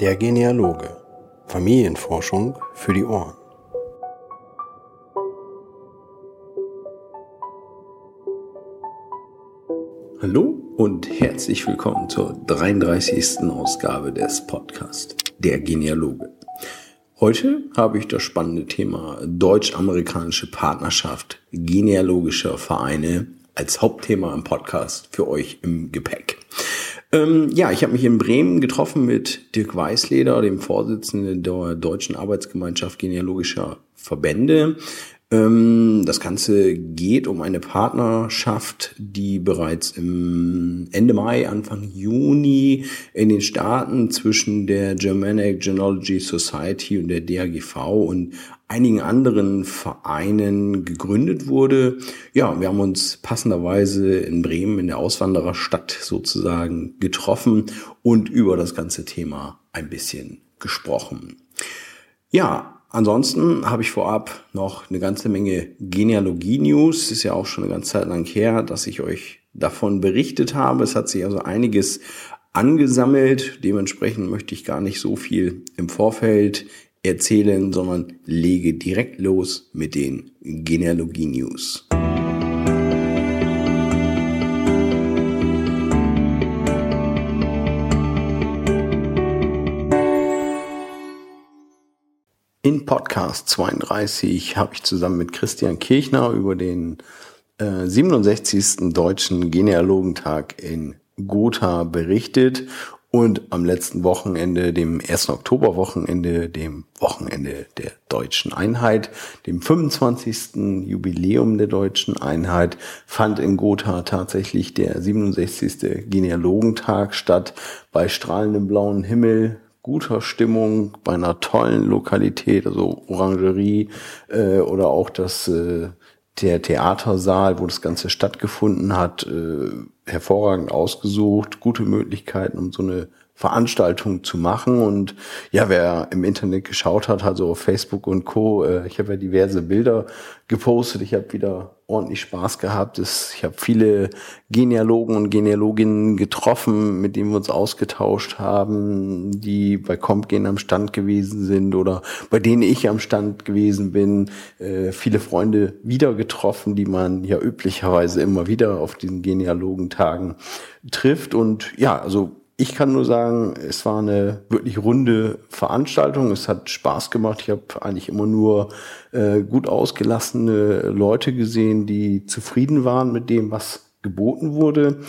Der Genealoge. Familienforschung für die Ohren. Hallo und herzlich willkommen zur 33. Ausgabe des Podcasts Der Genealoge. Heute habe ich das spannende Thema deutsch-amerikanische Partnerschaft genealogischer Vereine als Hauptthema im Podcast für euch im Gepäck. Ähm, ja, ich habe mich in Bremen getroffen mit Dirk Weißleder, dem Vorsitzenden der Deutschen Arbeitsgemeinschaft Genealogischer Verbände. Ähm, das Ganze geht um eine Partnerschaft, die bereits im Ende Mai, Anfang Juni in den Staaten zwischen der Germanic Genealogy Society und der DAGV und einigen anderen Vereinen gegründet wurde. Ja, wir haben uns passenderweise in Bremen in der Auswandererstadt sozusagen getroffen und über das ganze Thema ein bisschen gesprochen. Ja, Ansonsten habe ich vorab noch eine ganze Menge Genealogie-News. Ist ja auch schon eine ganze Zeit lang her, dass ich euch davon berichtet habe. Es hat sich also einiges angesammelt. Dementsprechend möchte ich gar nicht so viel im Vorfeld erzählen, sondern lege direkt los mit den Genealogie-News. In Podcast 32 habe ich zusammen mit Christian Kirchner über den äh, 67. Deutschen Genealogentag in Gotha berichtet und am letzten Wochenende, dem 1. Oktoberwochenende, dem Wochenende der deutschen Einheit, dem 25. Jubiläum der deutschen Einheit, fand in Gotha tatsächlich der 67. Genealogentag statt bei strahlendem blauen Himmel, guter Stimmung, bei einer tollen Lokalität, also Orangerie äh, oder auch das äh, der Theatersaal, wo das Ganze stattgefunden hat, äh, hervorragend ausgesucht, gute Möglichkeiten, um so eine Veranstaltung zu machen. Und ja, wer im Internet geschaut hat, also auf Facebook und Co., äh, ich habe ja diverse Bilder gepostet. Ich habe wieder ordentlich Spaß gehabt. Ich habe viele Genealogen und Genealoginnen getroffen, mit denen wir uns ausgetauscht haben, die bei Compgen am Stand gewesen sind oder bei denen ich am Stand gewesen bin. Äh, viele Freunde wieder getroffen, die man ja üblicherweise immer wieder auf diesen Genealogentagen trifft. Und ja, also ich kann nur sagen, es war eine wirklich runde Veranstaltung. Es hat Spaß gemacht. Ich habe eigentlich immer nur äh, gut ausgelassene Leute gesehen, die zufrieden waren mit dem, was geboten wurde.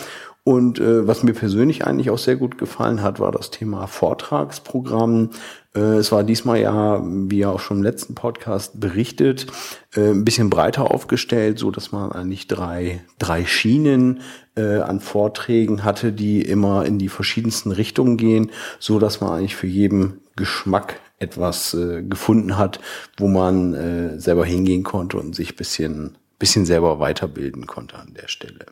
Und äh, was mir persönlich eigentlich auch sehr gut gefallen hat, war das Thema Vortragsprogramm. Äh, es war diesmal ja, wie ja auch schon im letzten Podcast berichtet, äh, ein bisschen breiter aufgestellt, so dass man eigentlich drei, drei Schienen äh, an Vorträgen hatte, die immer in die verschiedensten Richtungen gehen, so dass man eigentlich für jeden Geschmack etwas äh, gefunden hat, wo man äh, selber hingehen konnte und sich bisschen bisschen selber weiterbilden konnte an der Stelle.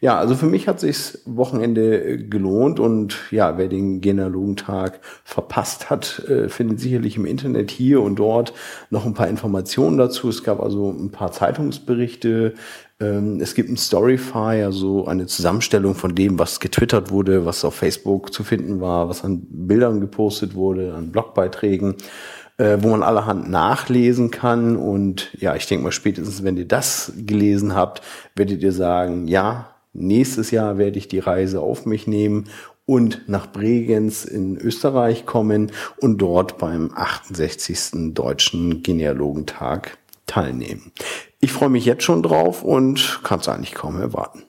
Ja, also für mich hat sich's Wochenende gelohnt und ja, wer den Genealogentag verpasst hat, äh, findet sicherlich im Internet hier und dort noch ein paar Informationen dazu. Es gab also ein paar Zeitungsberichte. Ähm, es gibt ein Storyfy, also eine Zusammenstellung von dem, was getwittert wurde, was auf Facebook zu finden war, was an Bildern gepostet wurde, an Blogbeiträgen äh, wo man allerhand nachlesen kann. Und ja, ich denke mal, spätestens, wenn ihr das gelesen habt, werdet ihr sagen, ja, nächstes Jahr werde ich die Reise auf mich nehmen und nach Bregenz in Österreich kommen und dort beim 68. Deutschen Genealogentag teilnehmen. Ich freue mich jetzt schon drauf und kann es eigentlich kaum erwarten.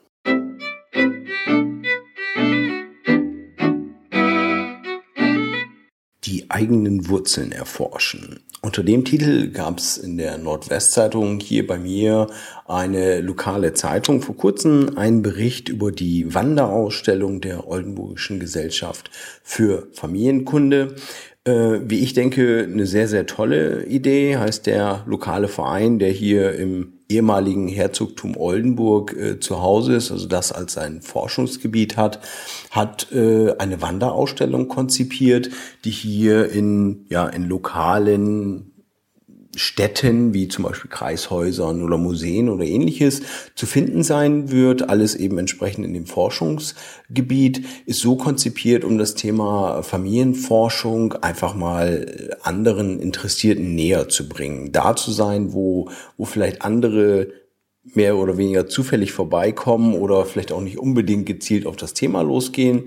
Eigenen Wurzeln erforschen. Unter dem Titel gab es in der Nordwestzeitung hier bei mir eine lokale Zeitung vor kurzem einen Bericht über die Wanderausstellung der Oldenburgischen Gesellschaft für Familienkunde. Äh, wie ich denke, eine sehr, sehr tolle Idee, heißt der lokale Verein, der hier im ehemaligen Herzogtum Oldenburg äh, zu Hause ist, also das als sein Forschungsgebiet hat, hat äh, eine Wanderausstellung konzipiert, die hier in, ja, in lokalen Städten wie zum Beispiel Kreishäusern oder Museen oder ähnliches zu finden sein wird. Alles eben entsprechend in dem Forschungsgebiet ist so konzipiert, um das Thema Familienforschung einfach mal anderen Interessierten näher zu bringen. Da zu sein, wo, wo vielleicht andere mehr oder weniger zufällig vorbeikommen oder vielleicht auch nicht unbedingt gezielt auf das Thema losgehen,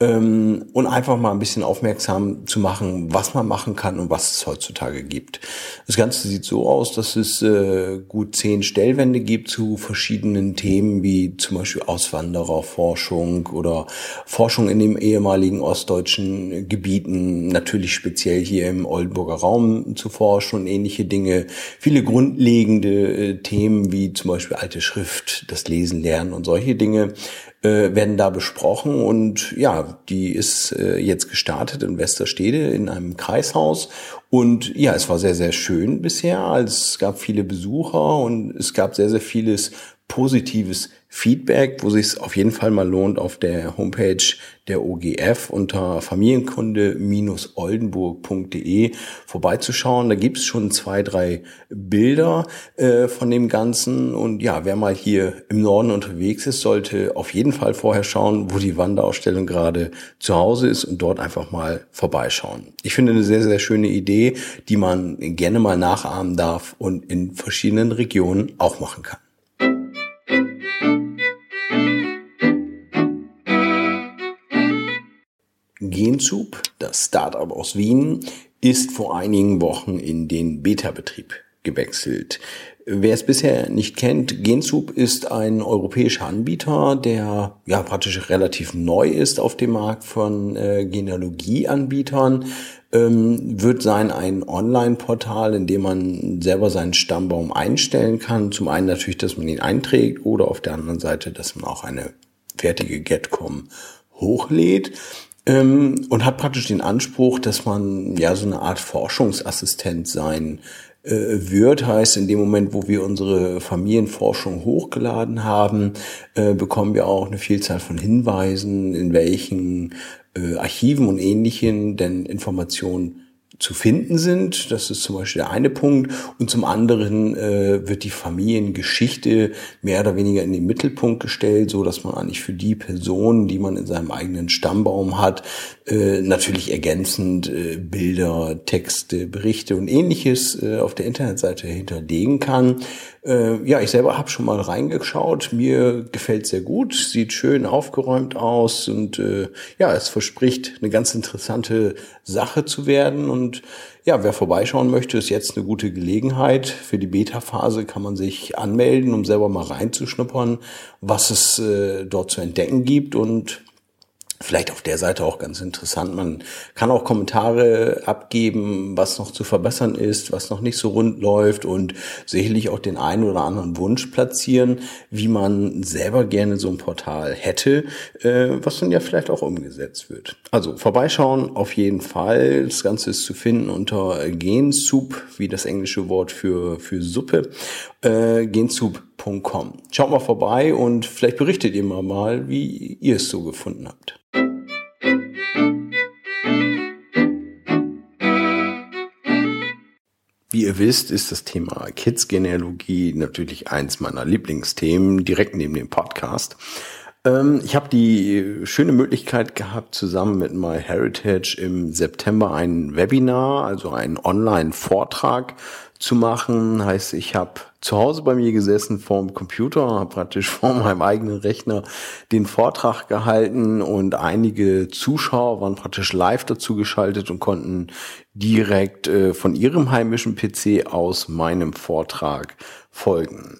ähm, und einfach mal ein bisschen aufmerksam zu machen, was man machen kann und was es heutzutage gibt. Das Ganze sieht so aus, dass es äh, gut zehn Stellwände gibt zu verschiedenen Themen, wie zum Beispiel Auswandererforschung oder Forschung in den ehemaligen ostdeutschen Gebieten, natürlich speziell hier im Oldenburger Raum zu forschen und ähnliche Dinge. Viele grundlegende äh, Themen wie zum Beispiel alte Schrift, das Lesen lernen und solche Dinge äh, werden da besprochen und ja, die ist äh, jetzt gestartet in Westerstede in einem Kreishaus und ja, es war sehr, sehr schön bisher. Also es gab viele Besucher und es gab sehr, sehr vieles positives Feedback, wo sich es auf jeden Fall mal lohnt, auf der Homepage der OGF unter familienkunde-oldenburg.de vorbeizuschauen. Da gibt's schon zwei, drei Bilder äh, von dem Ganzen. Und ja, wer mal hier im Norden unterwegs ist, sollte auf jeden Fall vorher schauen, wo die Wanderausstellung gerade zu Hause ist und dort einfach mal vorbeischauen. Ich finde eine sehr, sehr schöne Idee, die man gerne mal nachahmen darf und in verschiedenen Regionen auch machen kann. Genzub, das Startup aus Wien, ist vor einigen Wochen in den Beta-Betrieb gewechselt. Wer es bisher nicht kennt, Genzub ist ein europäischer Anbieter, der ja praktisch relativ neu ist auf dem Markt von äh, Genealogieanbietern. Ähm, wird sein ein Online-Portal, in dem man selber seinen Stammbaum einstellen kann. Zum einen natürlich, dass man ihn einträgt oder auf der anderen Seite, dass man auch eine fertige Getcom hochlädt ähm, und hat praktisch den Anspruch, dass man ja so eine Art Forschungsassistent sein äh, wird, heißt in dem Moment, wo wir unsere Familienforschung hochgeladen haben, äh, bekommen wir auch eine Vielzahl von Hinweisen, in welchen äh, Archiven und ähnlichen denn Informationen zu finden sind. Das ist zum Beispiel der eine Punkt. Und zum anderen äh, wird die Familiengeschichte mehr oder weniger in den Mittelpunkt gestellt, so dass man eigentlich für die Personen, die man in seinem eigenen Stammbaum hat, äh, natürlich ergänzend äh, Bilder, Texte, Berichte und ähnliches äh, auf der Internetseite hinterlegen kann. Äh, ja, ich selber habe schon mal reingeschaut. Mir gefällt sehr gut, sieht schön aufgeräumt aus und äh, ja, es verspricht eine ganz interessante Sache zu werden. Und ja, wer vorbeischauen möchte, ist jetzt eine gute Gelegenheit. Für die Beta-Phase kann man sich anmelden, um selber mal reinzuschnuppern, was es äh, dort zu entdecken gibt und Vielleicht auf der Seite auch ganz interessant. Man kann auch Kommentare abgeben, was noch zu verbessern ist, was noch nicht so rund läuft und sicherlich auch den einen oder anderen Wunsch platzieren, wie man selber gerne so ein Portal hätte, äh, was dann ja vielleicht auch umgesetzt wird. Also vorbeischauen auf jeden Fall. Das Ganze ist zu finden unter Gensoup, wie das englische Wort für, für Suppe, äh. Schaut mal vorbei und vielleicht berichtet ihr mal, wie ihr es so gefunden habt. Wie ihr wisst, ist das Thema Kids-Genealogie natürlich eins meiner Lieblingsthemen, direkt neben dem Podcast. Ähm, ich habe die schöne Möglichkeit gehabt, zusammen mit MyHeritage im September ein Webinar, also einen Online-Vortrag zu machen. Heißt, ich habe zu Hause bei mir gesessen vorm Computer, praktisch vor meinem eigenen Rechner den Vortrag gehalten und einige Zuschauer waren praktisch live dazu geschaltet und konnten direkt äh, von ihrem heimischen PC aus meinem Vortrag folgen.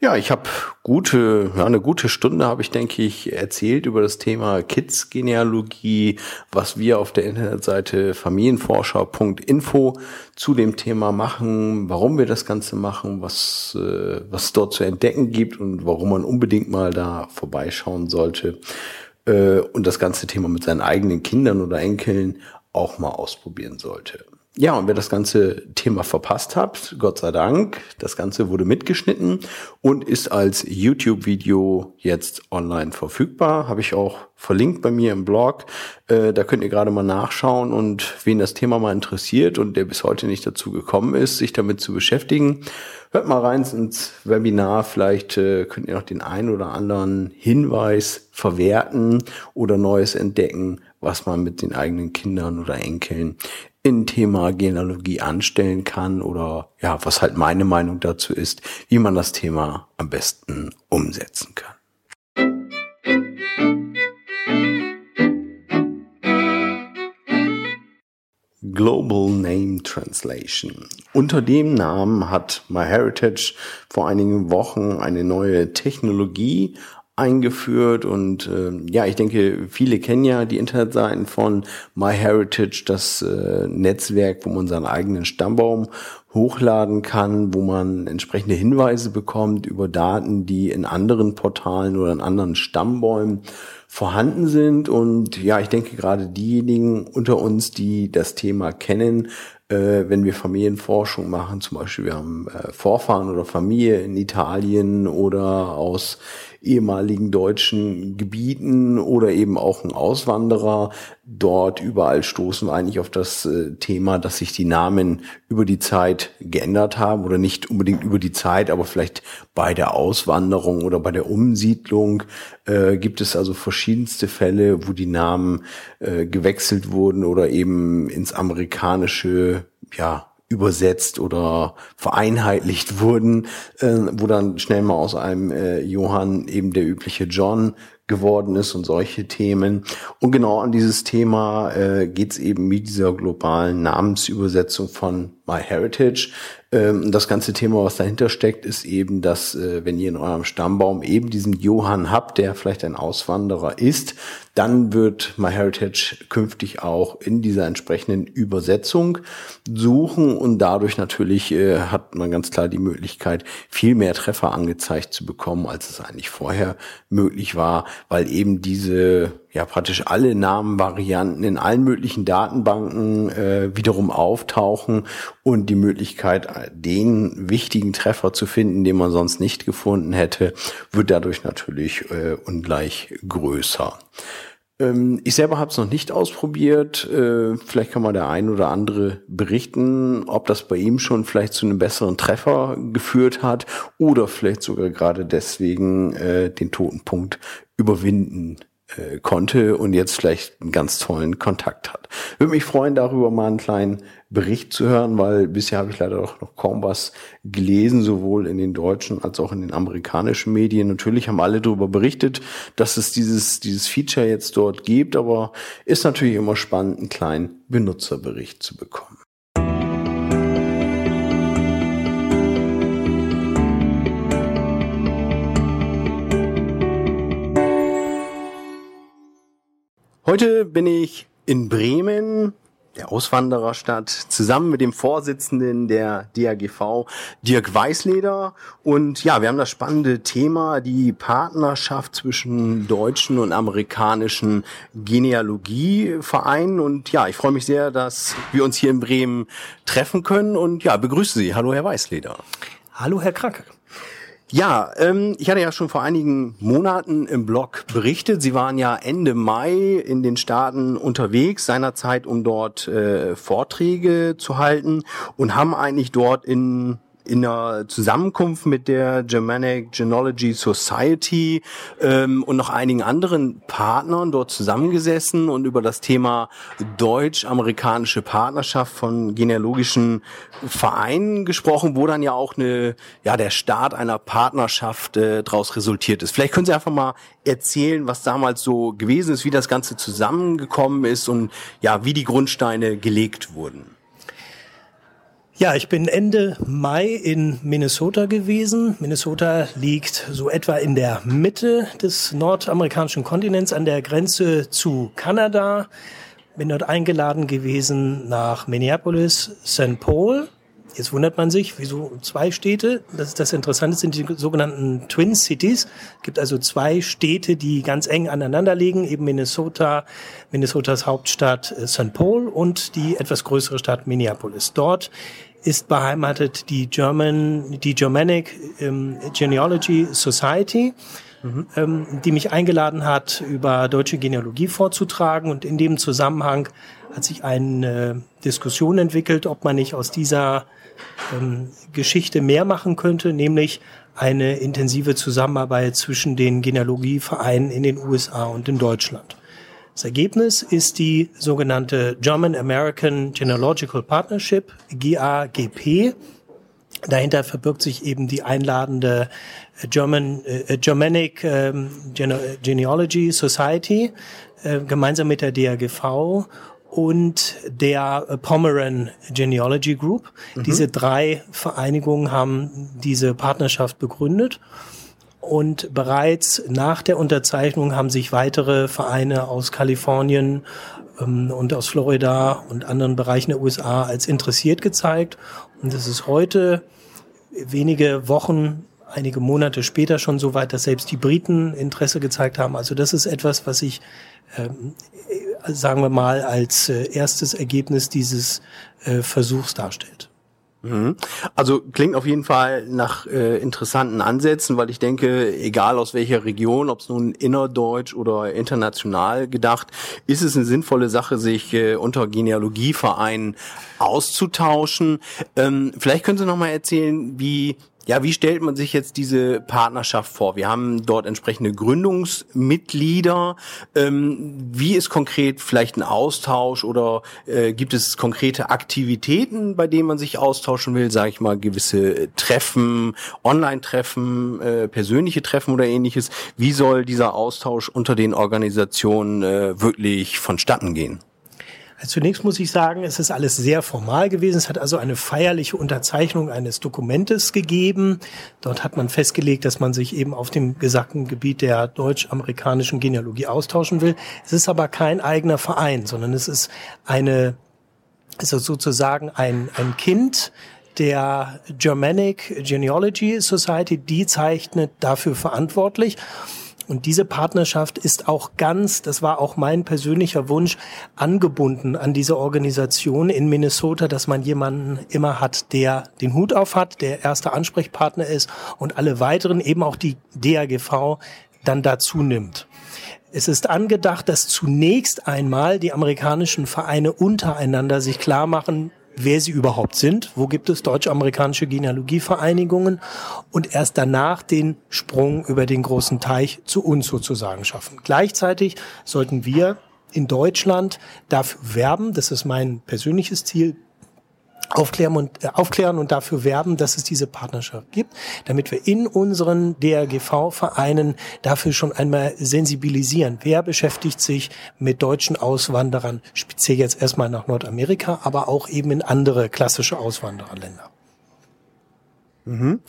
Ja, ich habe gute, ja, eine gute Stunde habe ich, denke ich, erzählt über das Thema Kids-Genealogie, was wir auf der Internetseite familienforscher.info zu dem Thema machen, warum wir das Ganze machen, was, äh, was dort zu entdecken gibt und warum man unbedingt mal da vorbeischauen sollte äh, und das ganze Thema mit seinen eigenen Kindern oder Enkeln auch mal ausprobieren sollte. Ja, und wer das ganze Thema verpasst hat, Gott sei Dank, das Ganze wurde mitgeschnitten und ist als YouTube-Video jetzt online verfügbar. Habe ich auch verlinkt bei mir im Blog. Äh, da könnt ihr gerade mal nachschauen und wen das Thema mal interessiert und der bis heute nicht dazu gekommen ist, sich damit zu beschäftigen, hört mal rein ins Webinar. Vielleicht äh, könnt ihr noch den einen oder anderen Hinweis verwerten oder Neues entdecken, was man mit den eigenen Kindern oder Enkeln in Thema Genealogie anstellen kann oder ja, was halt meine Meinung dazu ist, wie man das Thema am besten umsetzen kann. Global Name Translation. Unter dem Namen hat MyHeritage vor einigen Wochen eine neue Technologie eingeführt und äh, ja, ich denke, viele kennen ja die Internetseiten von MyHeritage, das äh, Netzwerk, wo man seinen eigenen Stammbaum hochladen kann, wo man entsprechende Hinweise bekommt über Daten, die in anderen Portalen oder in anderen Stammbäumen vorhanden sind. Und ja, ich denke gerade diejenigen unter uns, die das Thema kennen, äh, wenn wir Familienforschung machen, zum Beispiel wir haben äh, Vorfahren oder Familie in Italien oder aus ehemaligen deutschen Gebieten oder eben auch ein Auswanderer. Dort überall stoßen wir eigentlich auf das äh, Thema, dass sich die Namen über die Zeit geändert haben oder nicht unbedingt über die Zeit, aber vielleicht bei der Auswanderung oder bei der Umsiedlung äh, gibt es also verschiedenste Fälle, wo die Namen äh, gewechselt wurden oder eben ins amerikanische ja, übersetzt oder vereinheitlicht wurden, äh, wo dann schnell mal aus einem äh, Johann eben der übliche John geworden ist und solche Themen. Und genau an dieses Thema äh, geht es eben mit dieser globalen Namensübersetzung von MyHeritage. Ähm, das ganze Thema, was dahinter steckt, ist eben, dass äh, wenn ihr in eurem Stammbaum eben diesen Johann habt, der vielleicht ein Auswanderer ist, dann wird MyHeritage künftig auch in dieser entsprechenden Übersetzung suchen und dadurch natürlich äh, hat man ganz klar die Möglichkeit, viel mehr Treffer angezeigt zu bekommen, als es eigentlich vorher möglich war, weil eben diese ja praktisch alle Namenvarianten in allen möglichen Datenbanken äh, wiederum auftauchen und die Möglichkeit, den wichtigen Treffer zu finden, den man sonst nicht gefunden hätte, wird dadurch natürlich äh, ungleich größer. Ähm, ich selber habe es noch nicht ausprobiert. Äh, vielleicht kann mal der ein oder andere berichten, ob das bei ihm schon vielleicht zu einem besseren Treffer geführt hat oder vielleicht sogar gerade deswegen äh, den toten Punkt überwinden äh, konnte und jetzt vielleicht einen ganz tollen Kontakt hat. Würde mich freuen, darüber mal einen kleinen Bericht zu hören, weil bisher habe ich leider auch noch kaum was gelesen, sowohl in den deutschen als auch in den amerikanischen Medien. Natürlich haben alle darüber berichtet, dass es dieses, dieses Feature jetzt dort gibt, aber ist natürlich immer spannend, einen kleinen Benutzerbericht zu bekommen. Heute bin ich in Bremen, der Auswandererstadt, zusammen mit dem Vorsitzenden der DAGV, Dirk Weißleder. Und ja, wir haben das spannende Thema, die Partnerschaft zwischen deutschen und amerikanischen Genealogievereinen. Und ja, ich freue mich sehr, dass wir uns hier in Bremen treffen können. Und ja, begrüße Sie. Hallo, Herr Weißleder. Hallo, Herr Kracke. Ja, ähm, ich hatte ja schon vor einigen Monaten im Blog berichtet. Sie waren ja Ende Mai in den Staaten unterwegs, seinerzeit, um dort äh, Vorträge zu halten und haben eigentlich dort in in einer Zusammenkunft mit der Germanic Genealogy Society ähm, und noch einigen anderen Partnern dort zusammengesessen und über das Thema deutsch-amerikanische Partnerschaft von genealogischen Vereinen gesprochen, wo dann ja auch eine, ja, der Start einer Partnerschaft äh, daraus resultiert ist. Vielleicht können Sie einfach mal erzählen, was damals so gewesen ist, wie das Ganze zusammengekommen ist und ja, wie die Grundsteine gelegt wurden. Ja, ich bin Ende Mai in Minnesota gewesen. Minnesota liegt so etwa in der Mitte des nordamerikanischen Kontinents an der Grenze zu Kanada. Bin dort eingeladen gewesen nach Minneapolis, St. Paul Jetzt wundert man sich, wieso zwei Städte? Das ist das Interessante, sind die sogenannten Twin Cities. Es gibt also zwei Städte, die ganz eng aneinander liegen, eben Minnesota, Minnesotas Hauptstadt äh, St. Paul und die etwas größere Stadt Minneapolis. Dort ist beheimatet die German, die Germanic ähm, Genealogy Society, mhm. ähm, die mich eingeladen hat, über deutsche Genealogie vorzutragen. Und in dem Zusammenhang hat sich eine Diskussion entwickelt, ob man nicht aus dieser ähm, Geschichte mehr machen könnte, nämlich eine intensive Zusammenarbeit zwischen den Genealogievereinen in den USA und in Deutschland. Das Ergebnis ist die sogenannte German American Genealogical Partnership, GAGP. Dahinter verbirgt sich eben die einladende German, äh, Germanic ähm, Genealogy Society äh, gemeinsam mit der DRGV und der Pomeran Genealogy Group. Mhm. Diese drei Vereinigungen haben diese Partnerschaft begründet. Und bereits nach der Unterzeichnung haben sich weitere Vereine aus Kalifornien ähm, und aus Florida und anderen Bereichen der USA als interessiert gezeigt. Und es ist heute wenige Wochen, einige Monate später schon so weit, dass selbst die Briten Interesse gezeigt haben. Also das ist etwas, was ich, ähm, sagen wir mal, als äh, erstes Ergebnis dieses äh, Versuchs darstellt. Mhm. Also klingt auf jeden Fall nach äh, interessanten Ansätzen, weil ich denke, egal aus welcher Region, ob es nun innerdeutsch oder international gedacht, ist es eine sinnvolle Sache, sich äh, unter Genealogievereinen auszutauschen. Ähm, vielleicht können Sie noch mal erzählen, wie ja, wie stellt man sich jetzt diese Partnerschaft vor? Wir haben dort entsprechende Gründungsmitglieder. Ähm, wie ist konkret vielleicht ein Austausch oder äh, gibt es konkrete Aktivitäten, bei denen man sich austauschen will? Sage ich mal, gewisse Treffen, Online-Treffen, äh, persönliche Treffen oder ähnliches. Wie soll dieser Austausch unter den Organisationen äh, wirklich vonstatten gehen? Zunächst muss ich sagen, es ist alles sehr formal gewesen. Es hat also eine feierliche Unterzeichnung eines Dokumentes gegeben. Dort hat man festgelegt, dass man sich eben auf dem gesagten Gebiet der deutsch-amerikanischen Genealogie austauschen will. Es ist aber kein eigener Verein, sondern es ist eine, also sozusagen ein, ein Kind der Germanic Genealogy Society, die zeichnet dafür verantwortlich. Und diese Partnerschaft ist auch ganz, das war auch mein persönlicher Wunsch, angebunden an diese Organisation in Minnesota, dass man jemanden immer hat, der den Hut auf hat, der erster Ansprechpartner ist und alle weiteren, eben auch die DAGV, dann dazu nimmt. Es ist angedacht, dass zunächst einmal die amerikanischen Vereine untereinander sich klar machen, wer sie überhaupt sind, wo gibt es deutsch-amerikanische Genealogievereinigungen und erst danach den Sprung über den großen Teich zu uns sozusagen schaffen. Gleichzeitig sollten wir in Deutschland dafür werben, das ist mein persönliches Ziel, aufklären und, äh, aufklären und dafür werben, dass es diese Partnerschaft gibt, damit wir in unseren DRGV-Vereinen dafür schon einmal sensibilisieren. Wer beschäftigt sich mit deutschen Auswanderern, speziell jetzt erstmal nach Nordamerika, aber auch eben in andere klassische Auswandererländer? Mhm.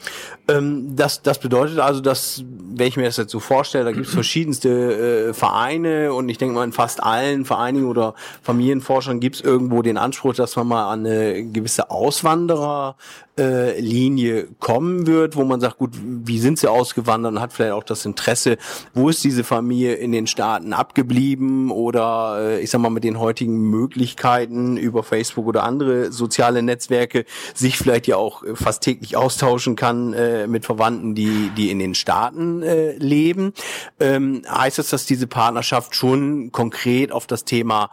Ähm, das, das bedeutet also, dass, wenn ich mir das jetzt so vorstelle, da gibt es verschiedenste äh, Vereine und ich denke mal in fast allen Vereinigen oder Familienforschern gibt es irgendwo den Anspruch, dass man mal an eine gewisse Auswanderer äh, Linie kommen wird, wo man sagt, gut, wie sind sie ausgewandert und hat vielleicht auch das Interesse, wo ist diese Familie in den Staaten abgeblieben oder äh, ich sag mal mit den heutigen Möglichkeiten über Facebook oder andere soziale Netzwerke sich vielleicht ja auch fast täglich austauschen kann äh, mit Verwandten, die die in den Staaten äh, leben. Ähm, heißt das, dass diese Partnerschaft schon konkret auf das Thema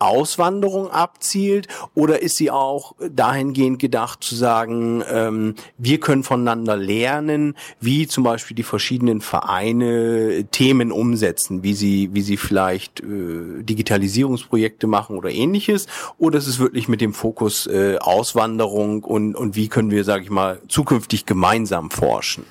Auswanderung abzielt oder ist sie auch dahingehend gedacht zu sagen, ähm, wir können voneinander lernen, wie zum Beispiel die verschiedenen Vereine Themen umsetzen, wie sie, wie sie vielleicht äh, Digitalisierungsprojekte machen oder ähnliches, oder ist es wirklich mit dem Fokus äh, Auswanderung und, und wie können wir, sage ich mal, zukünftig gemeinsam forschen?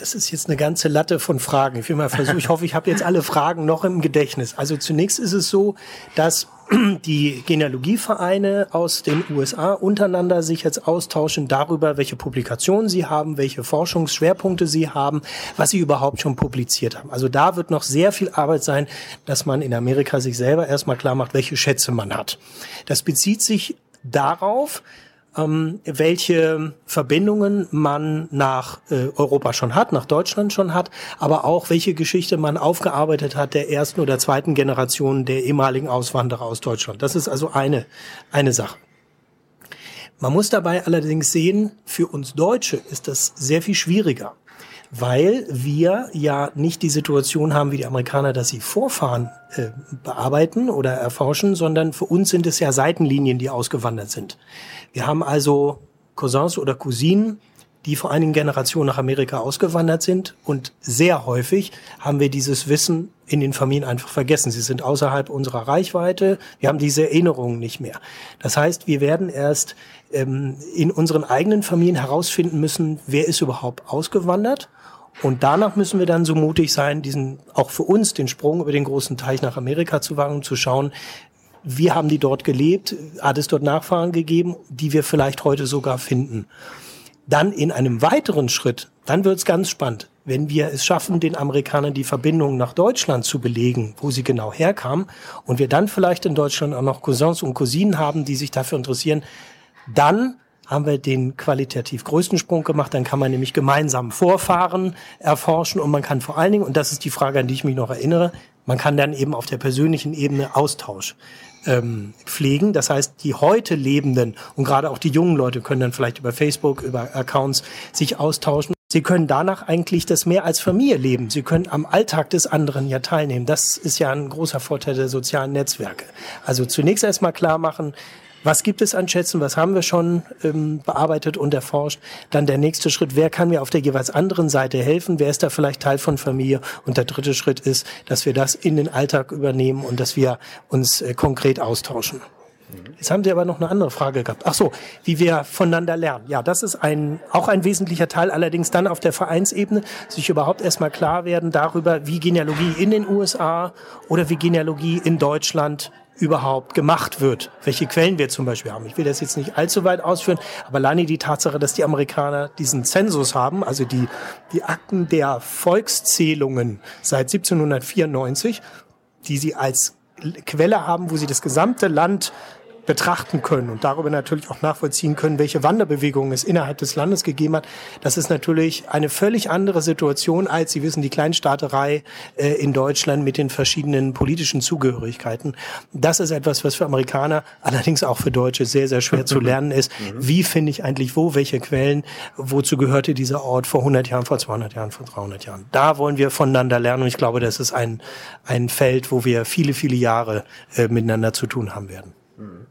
Das ist jetzt eine ganze Latte von Fragen. Ich will mal versuchen, ich hoffe, ich habe jetzt alle Fragen noch im Gedächtnis. Also zunächst ist es so, dass die Genealogievereine aus den USA untereinander sich jetzt austauschen darüber, welche Publikationen sie haben, welche Forschungsschwerpunkte sie haben, was sie überhaupt schon publiziert haben. Also da wird noch sehr viel Arbeit sein, dass man in Amerika sich selber erstmal klar macht, welche Schätze man hat. Das bezieht sich darauf, ähm, welche Verbindungen man nach äh, Europa schon hat, nach Deutschland schon hat, aber auch welche Geschichte man aufgearbeitet hat der ersten oder zweiten Generation der ehemaligen Auswanderer aus Deutschland. Das ist also eine, eine Sache. Man muss dabei allerdings sehen, für uns Deutsche ist das sehr viel schwieriger weil wir ja nicht die Situation haben wie die Amerikaner, dass sie Vorfahren äh, bearbeiten oder erforschen, sondern für uns sind es ja Seitenlinien, die ausgewandert sind. Wir haben also Cousins oder Cousinen, die vor einigen Generationen nach Amerika ausgewandert sind und sehr häufig haben wir dieses Wissen in den Familien einfach vergessen. Sie sind außerhalb unserer Reichweite. Wir haben diese Erinnerungen nicht mehr. Das heißt, wir werden erst ähm, in unseren eigenen Familien herausfinden müssen, wer ist überhaupt ausgewandert und danach müssen wir dann so mutig sein, diesen auch für uns den Sprung über den großen Teich nach Amerika zu wagen und zu schauen, wie haben die dort gelebt, hat es dort Nachfahren gegeben, die wir vielleicht heute sogar finden. Dann in einem weiteren Schritt, dann wird es ganz spannend, wenn wir es schaffen, den Amerikanern die Verbindung nach Deutschland zu belegen, wo sie genau herkamen, und wir dann vielleicht in Deutschland auch noch Cousins und Cousinen haben, die sich dafür interessieren, dann haben wir den qualitativ größten Sprung gemacht. Dann kann man nämlich gemeinsam Vorfahren erforschen und man kann vor allen Dingen, und das ist die Frage, an die ich mich noch erinnere, man kann dann eben auf der persönlichen Ebene Austausch ähm, pflegen. Das heißt, die heute Lebenden und gerade auch die jungen Leute können dann vielleicht über Facebook, über Accounts sich austauschen. Sie können danach eigentlich das mehr als Familie leben. Sie können am Alltag des anderen ja teilnehmen. Das ist ja ein großer Vorteil der sozialen Netzwerke. Also zunächst erstmal klar machen, was gibt es an Schätzen? Was haben wir schon ähm, bearbeitet und erforscht? Dann der nächste Schritt, wer kann mir auf der jeweils anderen Seite helfen? Wer ist da vielleicht Teil von Familie? Und der dritte Schritt ist, dass wir das in den Alltag übernehmen und dass wir uns äh, konkret austauschen. Jetzt haben Sie aber noch eine andere Frage gehabt. Ach so, wie wir voneinander lernen. Ja, das ist ein, auch ein wesentlicher Teil, allerdings dann auf der Vereinsebene, sich überhaupt erstmal klar werden darüber, wie Genealogie in den USA oder wie Genealogie in Deutschland überhaupt gemacht wird, welche Quellen wir zum Beispiel haben. Ich will das jetzt nicht allzu weit ausführen, aber alleine die Tatsache, dass die Amerikaner diesen Zensus haben, also die, die Akten der Volkszählungen seit 1794, die sie als Quelle haben, wo sie das gesamte Land betrachten können und darüber natürlich auch nachvollziehen können, welche Wanderbewegungen es innerhalb des Landes gegeben hat. Das ist natürlich eine völlig andere Situation als, Sie wissen, die Kleinstaaterei äh, in Deutschland mit den verschiedenen politischen Zugehörigkeiten. Das ist etwas, was für Amerikaner, allerdings auch für Deutsche sehr, sehr schwer zu lernen ist. Mhm. Wie finde ich eigentlich wo, welche Quellen, wozu gehörte dieser Ort vor 100 Jahren, vor 200 Jahren, vor 300 Jahren. Da wollen wir voneinander lernen und ich glaube, das ist ein, ein Feld, wo wir viele, viele Jahre äh, miteinander zu tun haben werden. Mm.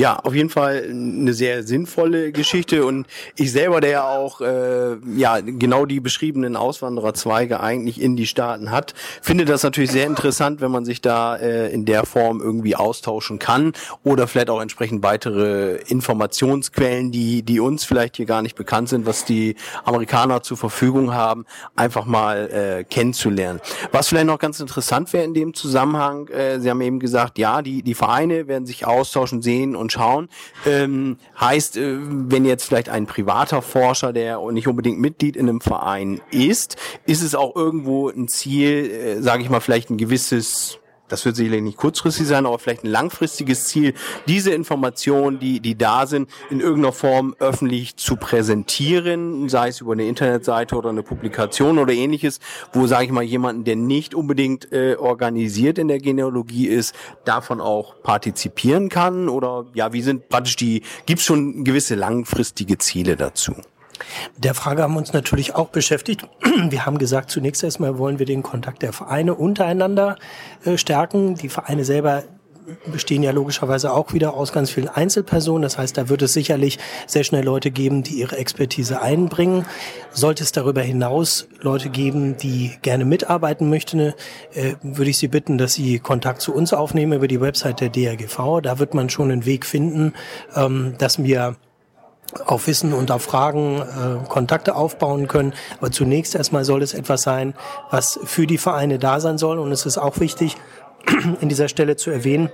Ja, auf jeden Fall eine sehr sinnvolle Geschichte und ich selber, der ja auch äh, ja genau die beschriebenen Auswandererzweige eigentlich in die Staaten hat, finde das natürlich sehr interessant, wenn man sich da äh, in der Form irgendwie austauschen kann oder vielleicht auch entsprechend weitere Informationsquellen, die die uns vielleicht hier gar nicht bekannt sind, was die Amerikaner zur Verfügung haben, einfach mal äh, kennenzulernen. Was vielleicht noch ganz interessant wäre in dem Zusammenhang, äh, Sie haben eben gesagt, ja, die die Vereine werden sich austauschen, sehen und schauen. Ähm, heißt, äh, wenn jetzt vielleicht ein privater Forscher, der nicht unbedingt Mitglied in einem Verein ist, ist es auch irgendwo ein Ziel, äh, sage ich mal, vielleicht ein gewisses das wird sicherlich nicht kurzfristig sein, aber vielleicht ein langfristiges Ziel, diese Informationen, die, die da sind, in irgendeiner Form öffentlich zu präsentieren, sei es über eine Internetseite oder eine Publikation oder ähnliches, wo, sage ich mal, jemanden, der nicht unbedingt äh, organisiert in der Genealogie ist, davon auch partizipieren kann? Oder ja, wie sind praktisch die, gibt es schon gewisse langfristige Ziele dazu? Der Frage haben wir uns natürlich auch beschäftigt. Wir haben gesagt, zunächst erstmal wollen wir den Kontakt der Vereine untereinander äh, stärken. Die Vereine selber bestehen ja logischerweise auch wieder aus ganz vielen Einzelpersonen. Das heißt, da wird es sicherlich sehr schnell Leute geben, die ihre Expertise einbringen. Sollte es darüber hinaus Leute geben, die gerne mitarbeiten möchten, äh, würde ich Sie bitten, dass Sie Kontakt zu uns aufnehmen über die Website der DRGV. Da wird man schon einen Weg finden, ähm, dass wir auf Wissen und auf Fragen äh, Kontakte aufbauen können. Aber zunächst erstmal soll es etwas sein, was für die Vereine da sein soll. Und es ist auch wichtig, in dieser Stelle zu erwähnen,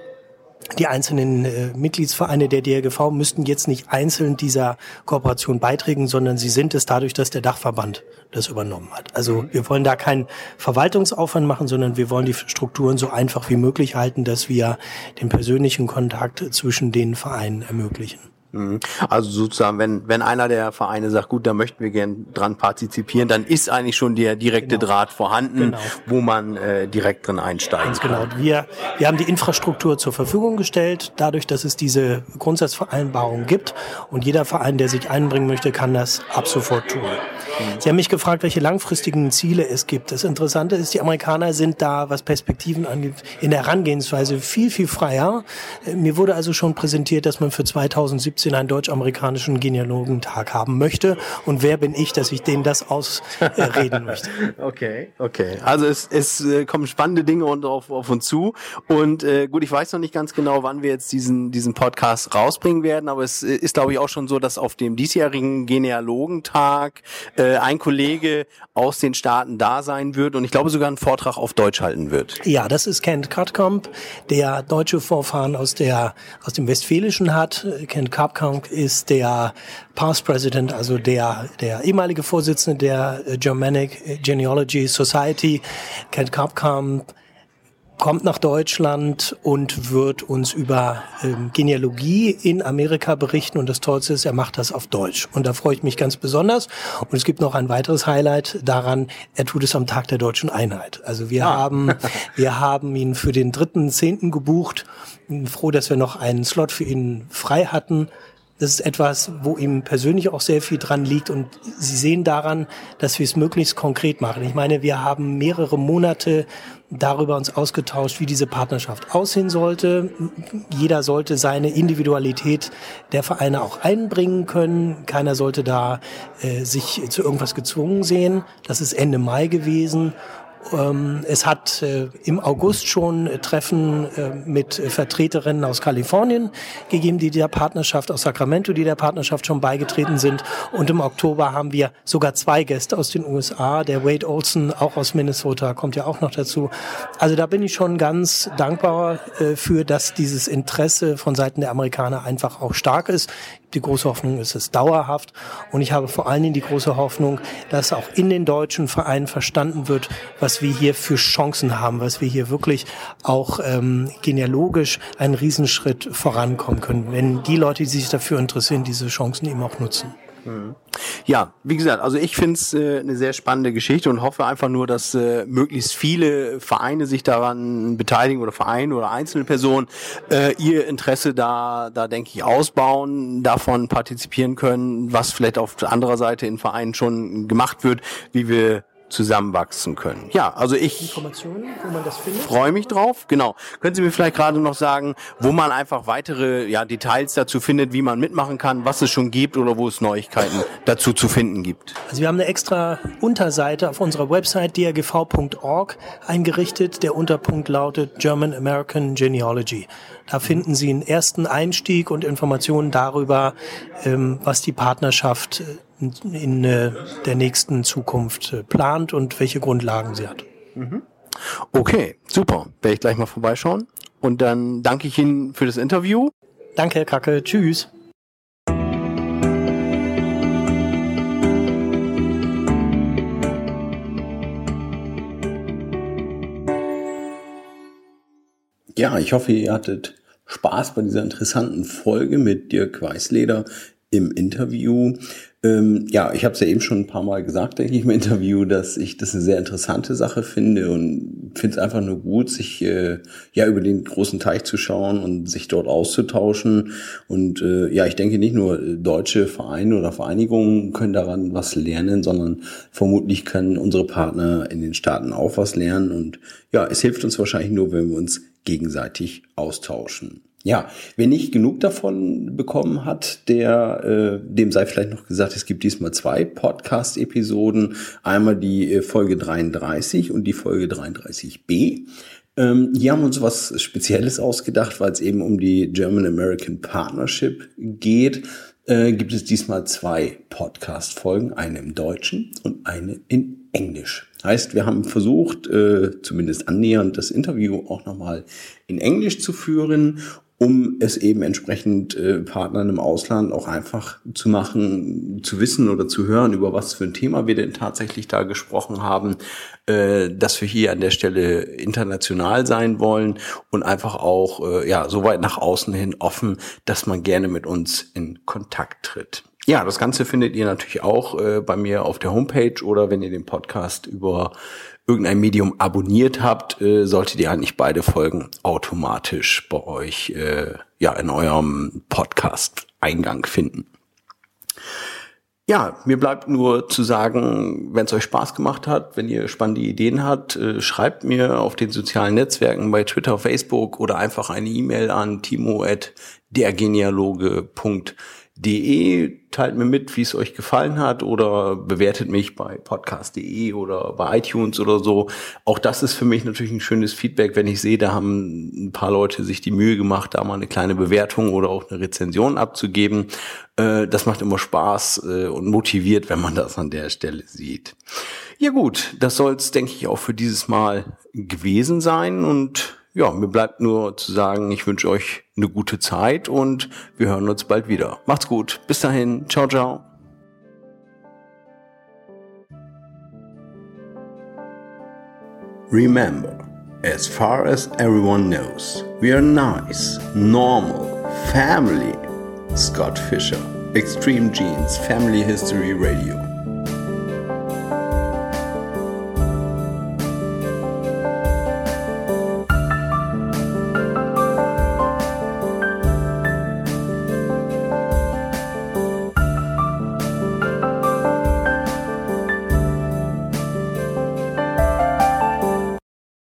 die einzelnen äh, Mitgliedsvereine der DRGV müssten jetzt nicht einzeln dieser Kooperation beitreten, sondern sie sind es dadurch, dass der Dachverband das übernommen hat. Also wir wollen da keinen Verwaltungsaufwand machen, sondern wir wollen die Strukturen so einfach wie möglich halten, dass wir den persönlichen Kontakt zwischen den Vereinen ermöglichen. Mhm. Also sozusagen, wenn, wenn einer der Vereine sagt, gut, da möchten wir gern dran partizipieren, dann ist eigentlich schon der direkte genau. Draht vorhanden, genau. wo man äh, direkt drin einsteigen Ganz genau. kann. Wir, wir haben die Infrastruktur zur Verfügung gestellt, dadurch, dass es diese Grundsatzvereinbarung gibt und jeder Verein, der sich einbringen möchte, kann das ab sofort tun. Mhm. Sie haben mich gefragt, welche langfristigen Ziele es gibt. Das Interessante ist, die Amerikaner sind da, was Perspektiven angeht, in der Herangehensweise viel, viel freier. Äh, mir wurde also schon präsentiert, dass man für 2017 einen deutsch-amerikanischen Genealogentag haben möchte. Und wer bin ich, dass ich denen das ausreden möchte? okay, okay. Also es, es äh, kommen spannende Dinge und auf, auf uns zu. Und äh, gut, ich weiß noch nicht ganz genau, wann wir jetzt diesen, diesen Podcast rausbringen werden, aber es ist, glaube ich, auch schon so, dass auf dem diesjährigen Genealogentag äh, ein Kollege aus den Staaten da sein wird und ich glaube sogar einen Vortrag auf Deutsch halten wird. Ja, das ist Kent Katkamp, der deutsche Vorfahren aus der aus dem Westfälischen hat. Kent Katkamp ist der Past President, also der der ehemalige Vorsitzende der Germanic Genealogy Society. Kent Katkamp kommt nach Deutschland und wird uns über ähm, Genealogie in Amerika berichten. Und das Tollste ist, er macht das auf Deutsch. Und da freue ich mich ganz besonders. Und es gibt noch ein weiteres Highlight daran, er tut es am Tag der deutschen Einheit. Also wir ah. haben, wir haben ihn für den dritten Zehnten gebucht. Froh, dass wir noch einen Slot für ihn frei hatten. Das ist etwas, wo ihm persönlich auch sehr viel dran liegt und Sie sehen daran, dass wir es möglichst konkret machen. Ich meine, wir haben mehrere Monate darüber uns ausgetauscht, wie diese Partnerschaft aussehen sollte. Jeder sollte seine Individualität der Vereine auch einbringen können. Keiner sollte da äh, sich zu irgendwas gezwungen sehen. Das ist Ende Mai gewesen es hat äh, im August schon Treffen äh, mit Vertreterinnen aus Kalifornien gegeben, die der Partnerschaft aus Sacramento, die der Partnerschaft schon beigetreten sind. Und im Oktober haben wir sogar zwei Gäste aus den USA. Der Wade Olson, auch aus Minnesota, kommt ja auch noch dazu. Also da bin ich schon ganz dankbar äh, für, dass dieses Interesse von Seiten der Amerikaner einfach auch stark ist die große Hoffnung ist es dauerhaft. Und ich habe vor allen Dingen die große Hoffnung, dass auch in den deutschen Vereinen verstanden wird, was wir hier für Chancen haben, was wir hier wirklich auch ähm, genealogisch einen Riesenschritt vorankommen können, wenn die Leute, die sich dafür interessieren, diese Chancen eben auch nutzen. Mhm. Ja, wie gesagt, also ich finde es äh, eine sehr spannende Geschichte und hoffe einfach nur, dass äh, möglichst viele Vereine sich daran beteiligen oder Vereine oder einzelne Personen äh, ihr Interesse da, da denke ich, ausbauen, davon partizipieren können, was vielleicht auf anderer Seite in Vereinen schon gemacht wird, wie wir zusammenwachsen können. Ja, also ich freue mich drauf. Genau. Können Sie mir vielleicht gerade noch sagen, wo man einfach weitere ja, Details dazu findet, wie man mitmachen kann, was es schon gibt oder wo es Neuigkeiten dazu zu finden gibt? Also wir haben eine extra Unterseite auf unserer Website drgv.org eingerichtet. Der Unterpunkt lautet German American Genealogy. Da finden Sie einen ersten Einstieg und Informationen darüber, ähm, was die Partnerschaft äh, in äh, der nächsten Zukunft äh, plant und welche Grundlagen sie hat. Mhm. Okay, super. Werde ich gleich mal vorbeischauen. Und dann danke ich Ihnen für das Interview. Danke, Kacke. Tschüss. Ja, ich hoffe, ihr hattet Spaß bei dieser interessanten Folge mit Dirk Weißleder im Interview. Ähm, ja, ich habe es ja eben schon ein paar Mal gesagt, denke ich, im Interview, dass ich das eine sehr interessante Sache finde und finde es einfach nur gut, sich äh, ja über den großen Teich zu schauen und sich dort auszutauschen. Und äh, ja, ich denke nicht nur deutsche Vereine oder Vereinigungen können daran was lernen, sondern vermutlich können unsere Partner in den Staaten auch was lernen. Und ja, es hilft uns wahrscheinlich nur, wenn wir uns gegenseitig austauschen. Ja, wer nicht genug davon bekommen hat, der äh, dem sei vielleicht noch gesagt, es gibt diesmal zwei Podcast-Episoden. Einmal die äh, Folge 33 und die Folge 33b. Ähm, hier haben wir uns was Spezielles ausgedacht, weil es eben um die German American Partnership geht. Äh, gibt es diesmal zwei Podcast-Folgen, eine im Deutschen und eine in Englisch. Heißt, wir haben versucht, äh, zumindest annähernd das Interview auch nochmal in Englisch zu führen um es eben entsprechend äh, Partnern im Ausland auch einfach zu machen, zu wissen oder zu hören, über was für ein Thema wir denn tatsächlich da gesprochen haben, äh, dass wir hier an der Stelle international sein wollen und einfach auch äh, ja so weit nach außen hin offen, dass man gerne mit uns in Kontakt tritt. Ja, das Ganze findet ihr natürlich auch äh, bei mir auf der Homepage oder wenn ihr den Podcast über irgendein Medium abonniert habt, äh, solltet ihr eigentlich beide Folgen automatisch bei euch äh, ja in eurem Podcast-Eingang finden. Ja, mir bleibt nur zu sagen, wenn es euch Spaß gemacht hat, wenn ihr spannende Ideen habt, äh, schreibt mir auf den sozialen Netzwerken bei Twitter, Facebook oder einfach eine E-Mail an timo@dergenealoge.de de teilt mir mit, wie es euch gefallen hat oder bewertet mich bei podcast.de oder bei iTunes oder so. Auch das ist für mich natürlich ein schönes Feedback, wenn ich sehe, da haben ein paar Leute sich die Mühe gemacht, da mal eine kleine Bewertung oder auch eine Rezension abzugeben. Äh, das macht immer Spaß äh, und motiviert, wenn man das an der Stelle sieht. Ja gut, das soll es, denke ich, auch für dieses Mal gewesen sein und ja, mir bleibt nur zu sagen, ich wünsche euch eine gute Zeit und wir hören uns bald wieder. Macht's gut. Bis dahin. Ciao, ciao. Remember, as far as everyone knows, we are nice, normal, family. Scott Fisher, Extreme Genes, Family History Radio.